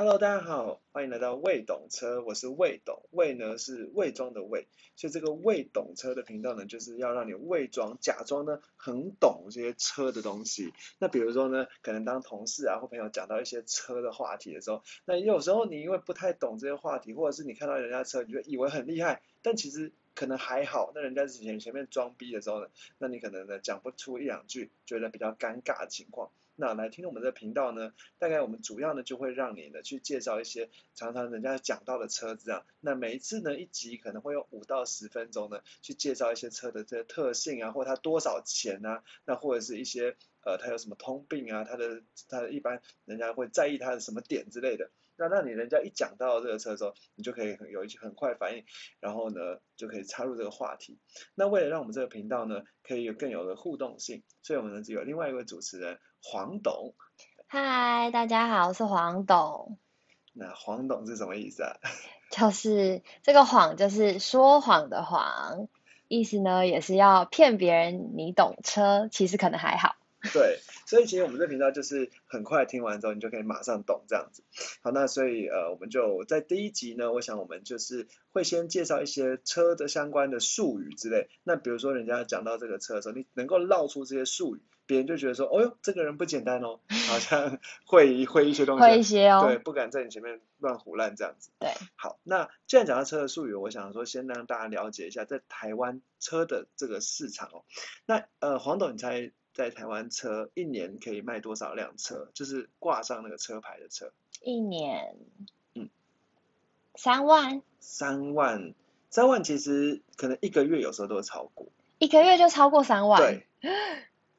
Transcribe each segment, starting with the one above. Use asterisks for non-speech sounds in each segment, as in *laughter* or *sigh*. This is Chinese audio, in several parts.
Hello，大家好，欢迎来到魏懂车，我是魏懂，魏呢是伪装的魏，所以这个魏懂车的频道呢，就是要让你伪装、假装呢很懂这些车的东西。那比如说呢，可能当同事啊或朋友讲到一些车的话题的时候，那有时候你因为不太懂这些话题，或者是你看到人家车，你就以为很厉害，但其实可能还好。那人家之前前面装逼的时候呢，那你可能呢讲不出一两句，觉得比较尴尬的情况。那来听我们的频道呢，大概我们主要呢就会让你呢去介绍一些常常人家讲到的车子啊。那每一次呢一集可能会用五到十分钟呢去介绍一些车的这些特性啊，或它多少钱啊，那或者是一些呃它有什么通病啊，它的它的一般人家会在意它的什么点之类的。那让你人家一讲到这个车的时候，你就可以有一些很快反应，然后呢就可以插入这个话题。那为了让我们这个频道呢可以有更有的互动性，所以我们呢只有另外一位主持人黄董。嗨，大家好，我是黄董。那黄董是什么意思啊？*laughs* 就是这个谎，就是说谎的谎，意思呢也是要骗别人你懂车，其实可能还好。*laughs* 对，所以其实我们这频道就是很快听完之后，你就可以马上懂这样子。好，那所以呃，我们就在第一集呢，我想我们就是会先介绍一些车的相关的术语之类。那比如说人家讲到这个车的时候，你能够绕出这些术语，别人就觉得说，哦哟，这个人不简单哦，好像 *laughs* 会会一些东西，会一些哦，对，不敢在你前面乱胡乱这样子。对，好，那既然讲到车的术语，我想说先让大家了解一下在台湾车的这个市场哦。那呃，黄董，你猜？在台湾车一年可以卖多少辆车？就是挂上那个车牌的车。一年，嗯，三万。三万，三万其实可能一个月有时候都会超过。一个月就超过三万。对。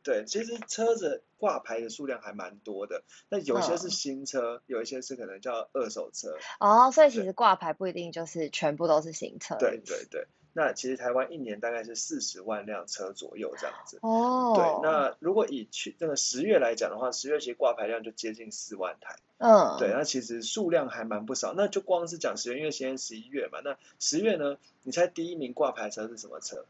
对，其实车子挂牌的数量还蛮多的。那有些是新车，有一些是可能叫二手车。哦，所以其实挂牌不一定就是全部都是新车。对对对。那其实台湾一年大概是四十万辆车左右这样子。哦。对，那如果以去那个十月来讲的话，十月其实挂牌量就接近四万台。嗯。对，那其实数量还蛮不少。那就光是讲十月，因为现在十一月嘛，那十月呢，你猜第一名挂牌车是什么车？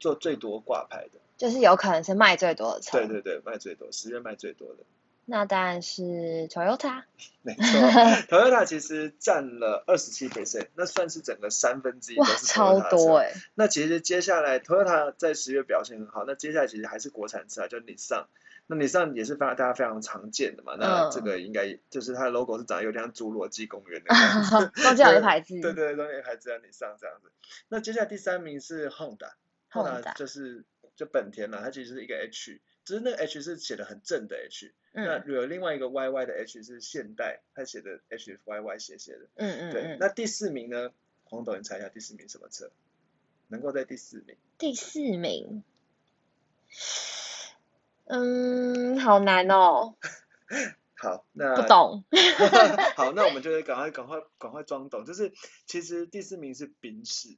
做最多挂牌的？就是有可能是卖最多的车。对对对，卖最多，十月卖最多的。那当然是 Toyota。*laughs* 没错，*laughs* Toyota 其实占了二十七 percent，那算是整个三分之一都是超多哎。那其实接下来 Toyota 在十月表现很好，那接下来其实还是国产车啊，就 Nissan。那 Nissan 也是非常大家非常常见的嘛。那这个应该就是它的 logo 是长得有点像侏罗纪公园的 *laughs* 样子。中间有牌子。对对，中间有牌子叫 Nissan 这样子。那接下来第三名是 Honda，Honda 就是就本田嘛，它其实是一个 H。只是那个 H 是写的很正的 H，那有另外一个 YY 的 H 是现代，它写的 HYY 写写的。嗯嗯。对，那第四名呢？黄导，你猜一下第四名什么车？能够在第四名？第四名。嗯，好难哦。*laughs* 好，那不懂。*laughs* *laughs* 好，那我们就赶快赶快赶快装懂，就是其实第四名是宾士。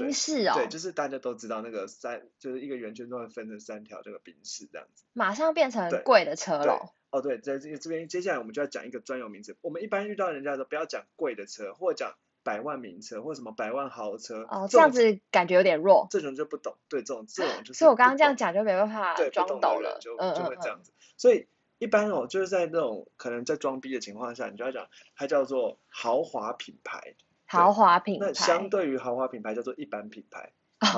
冰室哦，对，就是大家都知道那个三，就是一个圆圈都会分成三条这个冰室这样子。马上变成贵的车了。哦，对，在这这边接下来我们就要讲一个专有名词。我们一般遇到人家说不要讲贵的车，或者讲百万名车，或什么百万豪车。哦，这样子感觉有点弱。这种就不懂，对，这种这种就是。所以我刚刚这样讲就没办法装懂了，就就会这样子。所以一般哦，就是在那种可能在装逼的情况下，你就要讲它叫做豪华品牌。豪华品牌，那相对于豪华品牌叫做一般品牌，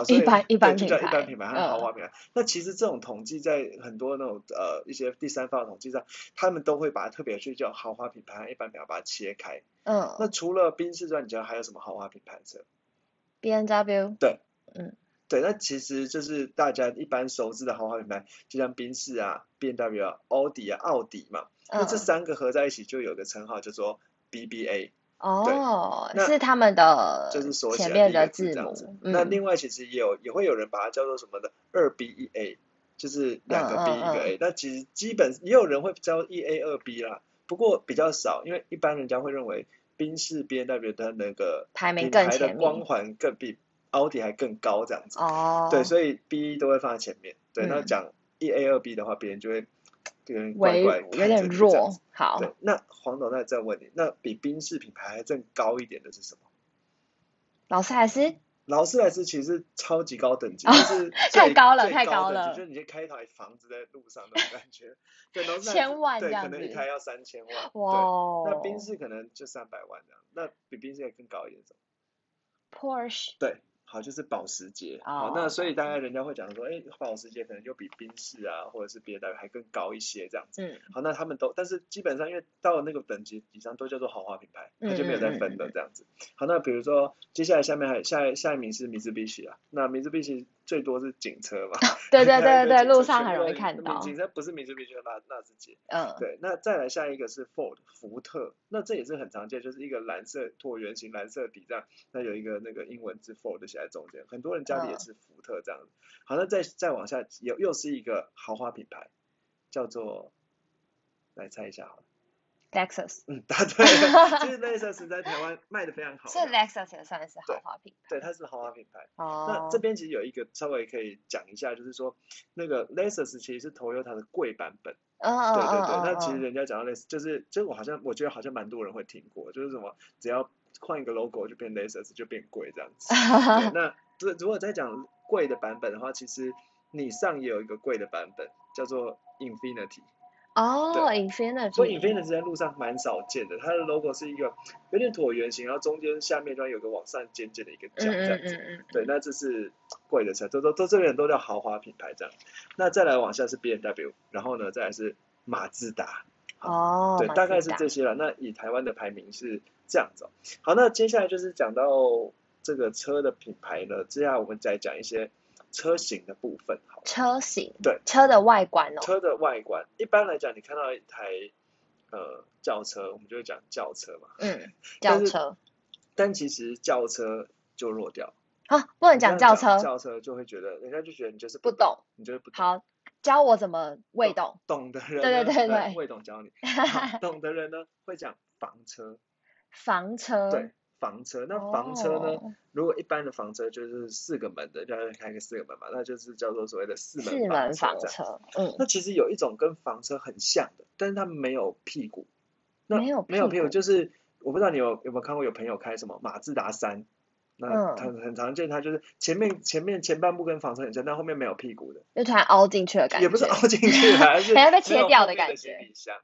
一般一般品牌，一般品牌和豪华品牌。那其实这种统计在很多那种呃一些第三方的统计上，他们都会把它特别去叫豪华品牌和一般品牌把它切开。嗯。那除了宾士之外，你知道还有什么豪华品牌车？B N W。对。嗯。对，那其实就是大家一般熟知的豪华品牌，就像宾士啊、B N W 啊、奥迪啊、奥迪嘛。那这三个合在一起就有个称号叫做 B B A。哦，是他们的，就是说前面的字母。那另外其实也有也会有人把它叫做什么的二 B 一 A，就是两个 B 一个 A。那其实基本也有人会叫一 A 二 B 啦，不过比较少，因为一般人家会认为宾士 B N W 的那个品牌的光环更比奥迪还更高这样子。哦。对，所以 B 都会放在前面。对，那讲一 A 二 B 的话，别人就会。微有点弱，好。对，那黄总那再问你，那比宾士品牌还更高一点的是什么？劳斯莱斯？劳斯莱斯其实超级高等级，就是 *laughs* 太高了太高了就是你先开一台房子在路上那种感觉。*laughs* 对，劳斯莱斯千万样子可能一台要三千万。哇，哦那宾士可能就三百万这样，那比宾士更高一点是什么？，Porsche 对，好，就是保时捷。哦好，那所以大概人家会讲说，哎，保时捷可能就比宾士啊，或者是别的还更高一些这样子。嗯好，那他们都，但是基本上因为到了那个等级以上都叫做豪华品牌，它就没有再分的这样子。好，那比如说接下来下面还下下一名是米兹比奇啊，那米兹比喜最多是警车嘛，对对对对，对 *laughs* 路上很容易看到，警车不是米兹比喜，纳纳智捷。嗯，对，那再来下一个是 Ford 福特，那这也是很常见，就是一个蓝色椭圆形蓝色底这样，那有一个那个英文字 Ford 写在中间，很多人家里也嗯是福特这样子。好，那再再往下又又是一个豪华品牌，叫做来猜一下好了，Lexus 嗯，答 *laughs* 对了，*laughs* 其实 Lexus 在台湾卖的非常好是的，Lexus 也算是豪华品牌对，它是豪华品牌。哦。那这边其实有一个稍微可以讲一下，就是说那个 Lexus 其实是 Toyota 的贵版本。嗯嗯对对对，那其实嗯人家讲到 Lexus，，就是就是我好像我觉得好像蛮多人会听过，就是什么只要换一个 logo 就变 Lexus 就变贵这样子。*laughs* 对，那如如果再讲贵的版本的话，其实你上也有一个贵的版本，叫做 Infinity。哦对，Infinity，所以 Infinity 在路上蛮少见的，它的 logo 是一个有点椭圆形，然后中间下面端有个往上尖尖的一个角嗯这样子。嗯嗯嗯，对，那这是贵的车，都都都这边都叫豪华品牌这样。那再来往下是 B M W，然后呢再来是马自达。哦，对，大概是这些了。那以台湾的排名是这样子哦、好，那接下来就是讲到这个车的品牌呢，接下来我们再讲一些车型的部分。好了，车型，对，车的外观哦，车的外观，一般来讲，你看到一台呃轿车，我们就会讲轿车嘛。嗯，*laughs* 轿车。但其实轿车就弱掉，啊，不能讲轿车，轿车就会觉得人家就觉得你就是不懂，你就是不懂。好，教我怎么未懂，懂的人呢，对对对对。未懂教你。懂的人呢，会讲房车，房车，对，房车。那房车呢，哦。如果一般的房车就是四个门的，就是开个四个门嘛，那就是叫做所谓的四四门门房房车嗯，那其实有一种跟房车很像的，但是它没有屁股。那没有没有屁股，就是我不知道你有有没有看过有朋友开什么马自达三，那嗯。很很常见，它就是前面前面前半部跟房车很像，但后面没有屁股的，就突然凹进去的感觉，也不是凹进去啦，而是 *laughs* 被切掉的的感觉。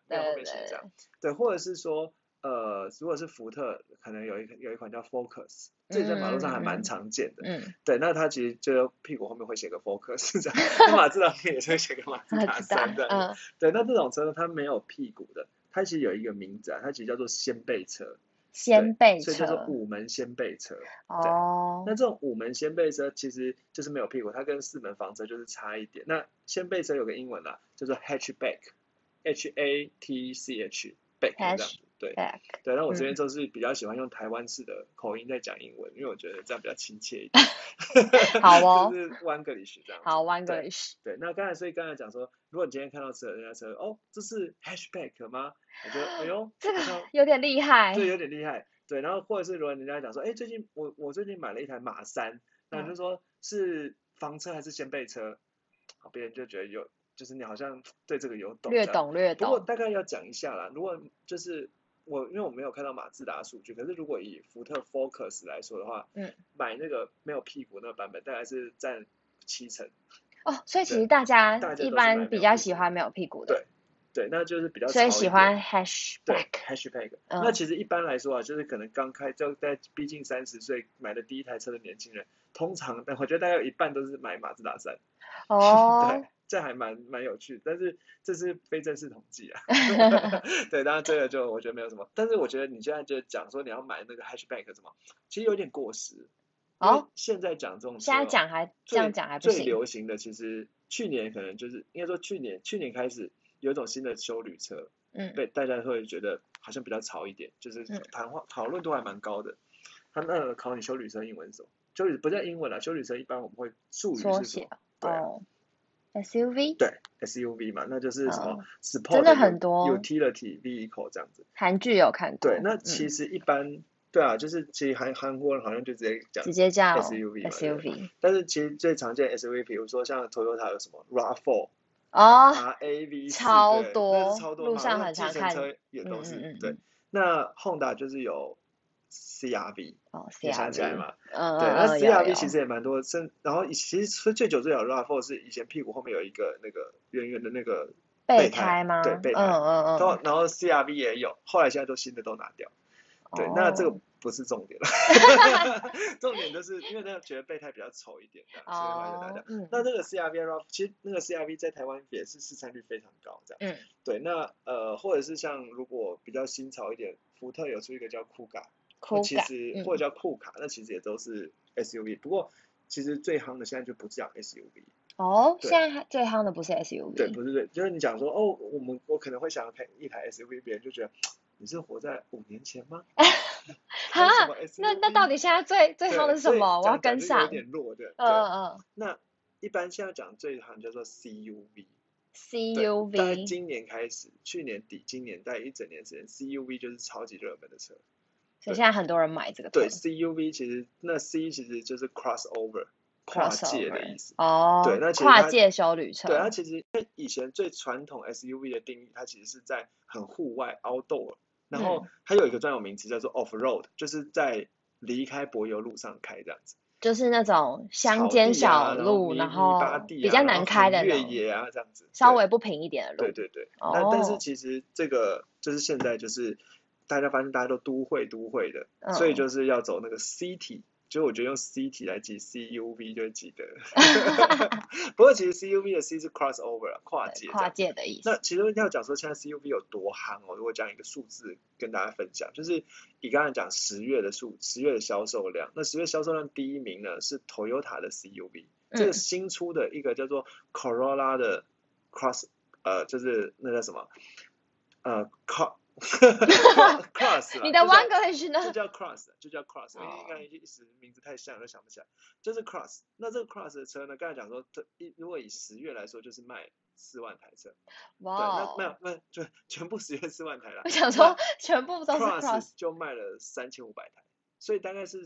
对对对，对，或者是说，呃，如果是福特，可能有一个有一款叫 Focus，这在马路上还蛮嗯常见的。嗯，对，那它其实就屁股后面会写个 Focus 这样，*laughs* 那马自达也是会写个马自达三这样。嗯，对，那这种车呢，它没有屁股的，它其实有一个名字啊，它其实叫做掀背车，掀背所以叫做车，五门掀背车。哦那，这种五门掀背车其实就是没有屁股，它跟四门房车就是差一点。那掀背车有个英文啦，叫做 hatchback，H A T C H back 这样子。对对，那我这边嗯就是比较喜欢用台湾式的口音在讲英文，因为我觉得这样比较亲切一点。*laughs* 好哦 *laughs* 就是 English 这样子。好对，English，对，那刚才所以刚才讲说，如果你今天看到车人家车，哦，这是 hatchback 吗？我觉得，哎呦，这个有点厉害，这有点厉害。对，然后或者是如果人家讲说，哎，最近我我最近买了一台马三，那你就嗯说是房车还是掀背车？好，别人就觉得有，就是你好像对这个有懂，略懂略。懂略不过懂，大概要讲一下啦，如果就是我因为我没有看到马自达数据，可是如果以福特 Focus 来说的话，嗯，买那个没有屁股那个版本大概是占七成。哦，所以其对实大家一般比较喜欢没有屁股的，对对，那就是比较所以喜欢 hatchback，hatchback。嗯那其实一般来说啊，就是可能刚开就在逼近三十岁买的第一台车的年轻人，通常我觉得大概有一半都是买马自达三。哦 *laughs* 对，，这还蛮蛮有趣，但是这是非正式统计啊。*laughs* *laughs* 对，当然这个就我觉得没有什么，但是我觉得你现在就讲说你要买那个 hatchback 什么，其实有点过时。哦现在讲这种车现在哦讲还这最样讲还不最，流行的其实去年可能就是应该说去年去年开始有一种新的修旅车，嗯，对，大家会觉得好像比较潮一点，就是嗯谈话讨论度还蛮高的。他那个考你修旅车英文是什么？修旅不叫英文啦，修旅车一般我们会术语缩写是什么？对啊哦，SUV，对，SUV 嘛，那就是什么哦 support 真的很多 utility vehicle 这样子。韩剧有看过，对，那嗯。其实一般对啊，就是其实韩韩国人好像就直接讲直接叫 SUV SUV，但是其实最常见的 SUV，比如说像 Toyota 有什么 RAV4、哦，RAV4，超多超多路上很常看车也都是、嗯嗯嗯。对。那 Honda 就是有 CRV，哦你想起来吗？嗯对，那 CRV 其实也蛮多，甚然后以其实最久最久的 RAV4 是以前屁股后面有一个那个圆圆的那个备胎胎吗？对备胎嗯嗯然后嗯，然后 CRV 也有，后来现在都新的都拿掉。对，那这个哦不是重点了，*laughs* 重点就是因为那个觉得备胎比较丑一点，这样，所以后来就拿掉哦。，嗯那这个 CRV RAV 其实那个 CRV 在台湾也是市占率非常高，这样。嗯，对，那呃或者是像如果比较新潮一点，福特有出一个叫酷卡，那其实或者叫酷卡，那其实也都是 SUV，不过其实最夯的现在就不叫 SUV，哦，对现在最夯的不是 SUV，对，不是对，就是你讲说哦，我们我可能会想要开一台 SUV，别人就觉得你是活在五年前吗？*laughs* 开什哈，那那到底现在最最夯的是什么？我要跟上有。点弱的。嗯对，嗯那一般现在讲最夯叫做 CUV。，CUV，今年开始，去年底，今年在一整年时间，CUV 就是超级热门的车。所以现在很多人买这个车对，CUV 其实那 C 其实就是 crossover，跨界的意思。哦，对那其实跨界修旅车，对，它其实因为以前最传统 SUV 的定义，它其实是在很户外 outdoor，然后嗯。它有一个专有名词叫做 off road，就是在离开柏油路上开这样子。就是那种草乡间小路，然后地比较难开的越野啊这样子。稍微不平一点的路。对对对，那但是哦其实这个就是现在就是大家发现大家都都会都会的，所以嗯就是要走那个 city，就我觉得用 city 来记 CUV 就会记得。*laughs* 不过其实 CUV 的 C 是 crossover 啊跨界跨。界的意思。那其实要讲说现在 CUV 有多夯哦，如果讲一个数字跟大家分享，就是你刚才讲十月的数，十月的销售量，那十月销售量第一名呢是 Toyota 的 CUV，这个嗯新出的一个叫做 Corolla 的 Cross，呃，就是那叫什么，呃，Cross *laughs* Cross 啦你的就叫 One English 就呢？叫 Cross，就叫 Cross，因为哦刚才一时名字太像，我就想不起来。就是 Cross，那这个 Cross 的车呢，刚才讲说，它一如果以十月来说，就是卖四万台车。哇那没哦！有没有，就全部十月四万台了我。想说全部都是 Cross 就卖了三千五百台，所以大概是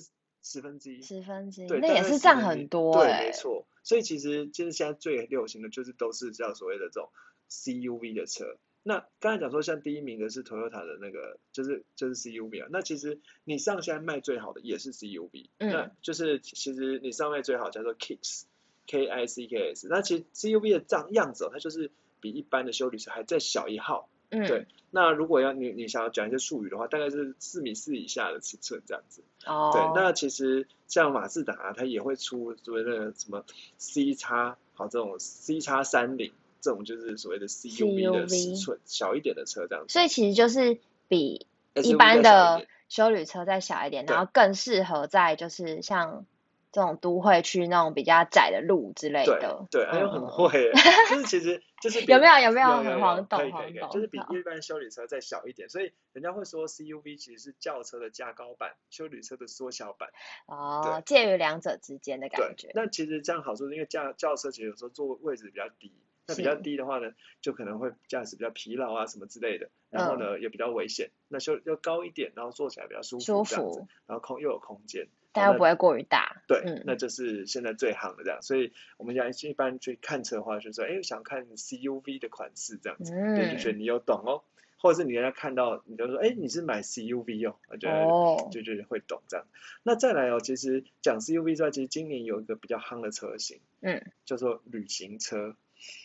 十分之一。十分之一，对，那大概10也是占很多对，哎没。错。所以其实就是现在最流行的就是都是叫所谓的这种 CUV 的车。那刚才讲说，像第一名的是 Toyota 的那个，就是就是 CUV 啊。那其实你上现在卖最好的也是 CUV，、嗯那就是其实你上卖最好叫做 Kicks，K I C K S。那其实 CUV 的样样子、哦，它就是比一般的修理车还再小一号。嗯，对那如果要你你想要讲一些术语的话，大概是四米四以下的尺寸这样子。哦，对，那其实像马自达、啊，它也会出所谓的什么 C 叉，好这种 C 叉三零，这种就是所谓的 CUV 的尺寸小一点的车这样子。所以其实就是比一般的修旅车再小一点，然后更适合在就是像这种都会区那种比较窄的路之类对的。对，哎呦很嗯会耶，*laughs* 就是其实就是有没有有没有有很黄可懂黄懂？就是比一般修理车再小一点，所以人家会说 CUV 其实是轿车的加高版，修理车的缩小版。哦，介于两者之间的感觉，。那其实这样好处，因为轿轿车其实有时候坐位置比较低，那比较低的话呢，就可能会驾驶比较疲劳啊什么之类的，然后呢、也比较危险，那修要高一点，然后坐起来比较舒服舒服，然后空又有空间，但又不会过于大。对，嗯。那就是现在最行的这样，所以我们讲一般去看车的话，就是说，哎，想看 CUV 的款式这样子，对，就觉得嗯，你有懂哦，或者是你人家看到你就说，哎，你是买 CUV 哦，我觉得哦，就觉得会懂这样。那再来哦，其实讲 CUV 之外，其实今年有一个比较夯的车型，嗯，叫做旅行车，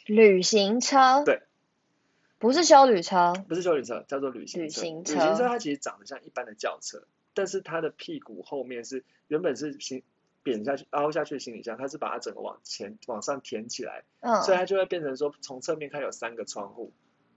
旅行车，对，不是修旅车，不是修旅车，叫做旅行车。旅行车车它其实长得像一般的轿车，但是它的屁股后面是原本是行扁下去、凹下去的行李箱，它是把它整个往前往上填起来，嗯，所以它就会变成说从侧面看有三个窗户。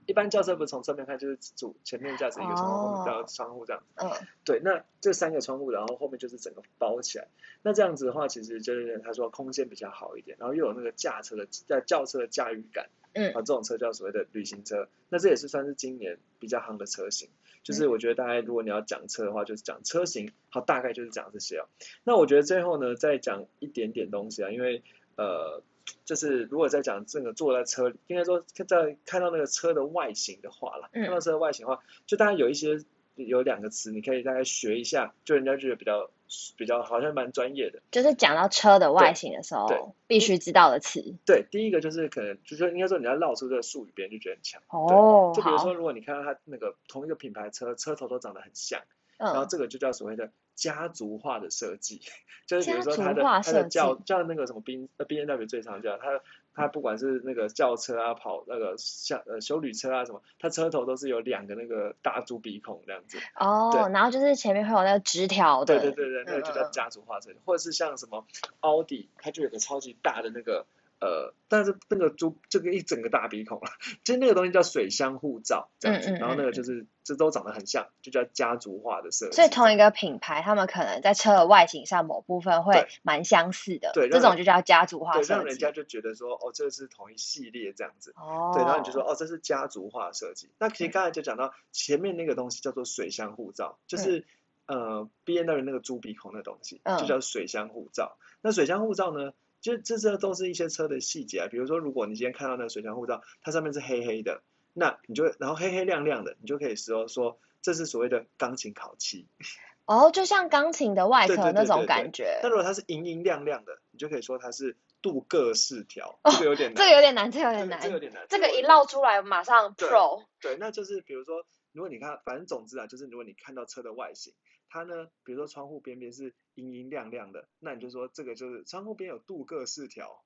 一般轿车不是从侧面看就是主前面驾驶一个窗户，后面哦叫窗户这样。嗯，对，那这三个窗户，然后后面就是整个包起来。那这样子的话，其实就是他说空间比较好一点，然后又有那个驾车的在轿车的驾驭感。嗯啊，这种车叫所谓的旅行车。那这也是算是今年比较夯的车型。嗯就是我觉得大概如果你要讲车的话，就是讲车型，好，大概就是讲这些哦。那我觉得最后呢，再讲一点点东西啊，因为呃。就是如果在讲这个坐在车里，应该说在看到那个车的外形的话啦，嗯看到车的外形的话，就大家有一些有两个词，你可以大概学一下，就人家觉得比较比较好像蛮专业的。就是讲到车的外形的时对候，必须知道的词。对，第一个就是可能就是应该说你要绕出这个术语，别人就觉得很强。哦，就比如说，如果你看到它那个同一个品牌车，车头都长得很像，然后嗯，这个就叫所谓的家族化的设计，*laughs* 就是比如说家它的它的轿叫那个什么 B 呃 B N W 最常叫，它它不管是那个轿车啊跑那个像呃修旅车啊什么，它车头都是有两个那个大猪鼻孔这样子，哦，然后就是前面会有那个直条的，对对对对，那个就叫家族化设计，或者是像什么奥迪，它就有个超级大的那个呃，但是那个猪这个一整个大鼻孔了，其实那个东西叫水箱护罩这样子，嗯嗯然后那嗯个就是这都长得很像，就叫家族化的设计。所以同一个品牌，他们可能在车的外形上某部分会对蛮相似的，对这种就叫家族化对，设计让人家。就觉得说，哦，这是同一系列这样子。哦，对，然后你就说，哦，这是家族化设计。那其实嗯刚才就讲到前面那个东西叫做水箱护罩，就是、呃 B N W 那个猪鼻孔的东西，就嗯叫水箱护罩。那水箱护罩呢，就这这都是一些车的细节啊。比如说，如果你今天看到那个水箱护罩，它上面是黑黑的，那你就会然后黑黑亮亮的，你就可以说说这是所谓的钢琴烤漆。*laughs* 哦，就像钢琴的外对壳那种感觉那。如果它是银银亮亮的，你就可以说它是镀铬饰条，哦这个有点难。这个有点难，这个有点难这个有。点难。这个一绕出来，马上 Pro。对，那就是比如说，如果你看，反正总之啊，就是如果你看到车的外形，它呢，比如说窗户边边是阴阴亮亮的，那你就说这个就是窗户边有镀铬饰条，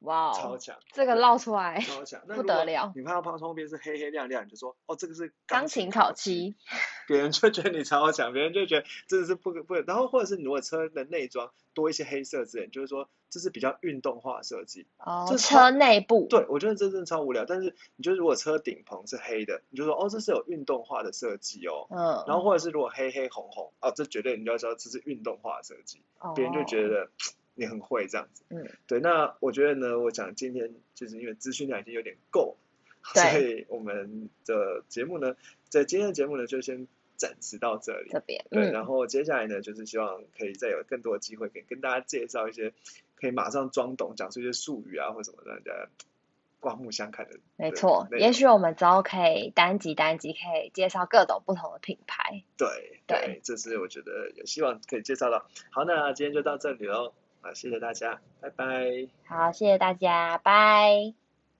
哇哦，超强，这个绕出来，超强。*laughs* 那不得了你看到旁窗户边是黑黑亮亮，你就说哦，这个是钢琴烤漆。别人就觉得你超强，别人就觉得真的是不可不可。然后或者是你如果车的内装多一些黑色之类，就是说这是比较运动化设计。哦，这车内部。对，我觉得这真的超无聊。但是你就如果车顶棚是黑的，你就说哦，这是有运动化的设计哦。嗯，然后或者是如果黑黑红红，哦，这绝对你就要知道这是运动化的设计，别人就觉哦得 *laughs* 你很会这样子。嗯，对。那我觉得呢，我讲今天就是因为资讯量已经有点够了，所以我们的节目呢，在今天的节目呢就先暂时到这里。这边，对，嗯，然后接下来呢，就是希望可以再有更多的机会，可以跟大家介绍一些可以马上装懂、讲出一些术语啊或什么，让大家刮目相看的。没错。也许我们之后可以单集单集可以介绍各种不同的品牌。对对这是我觉得有希望可以介绍到。好，那今天就到这里喽，好，谢谢大家，拜拜。好，谢谢大家，拜。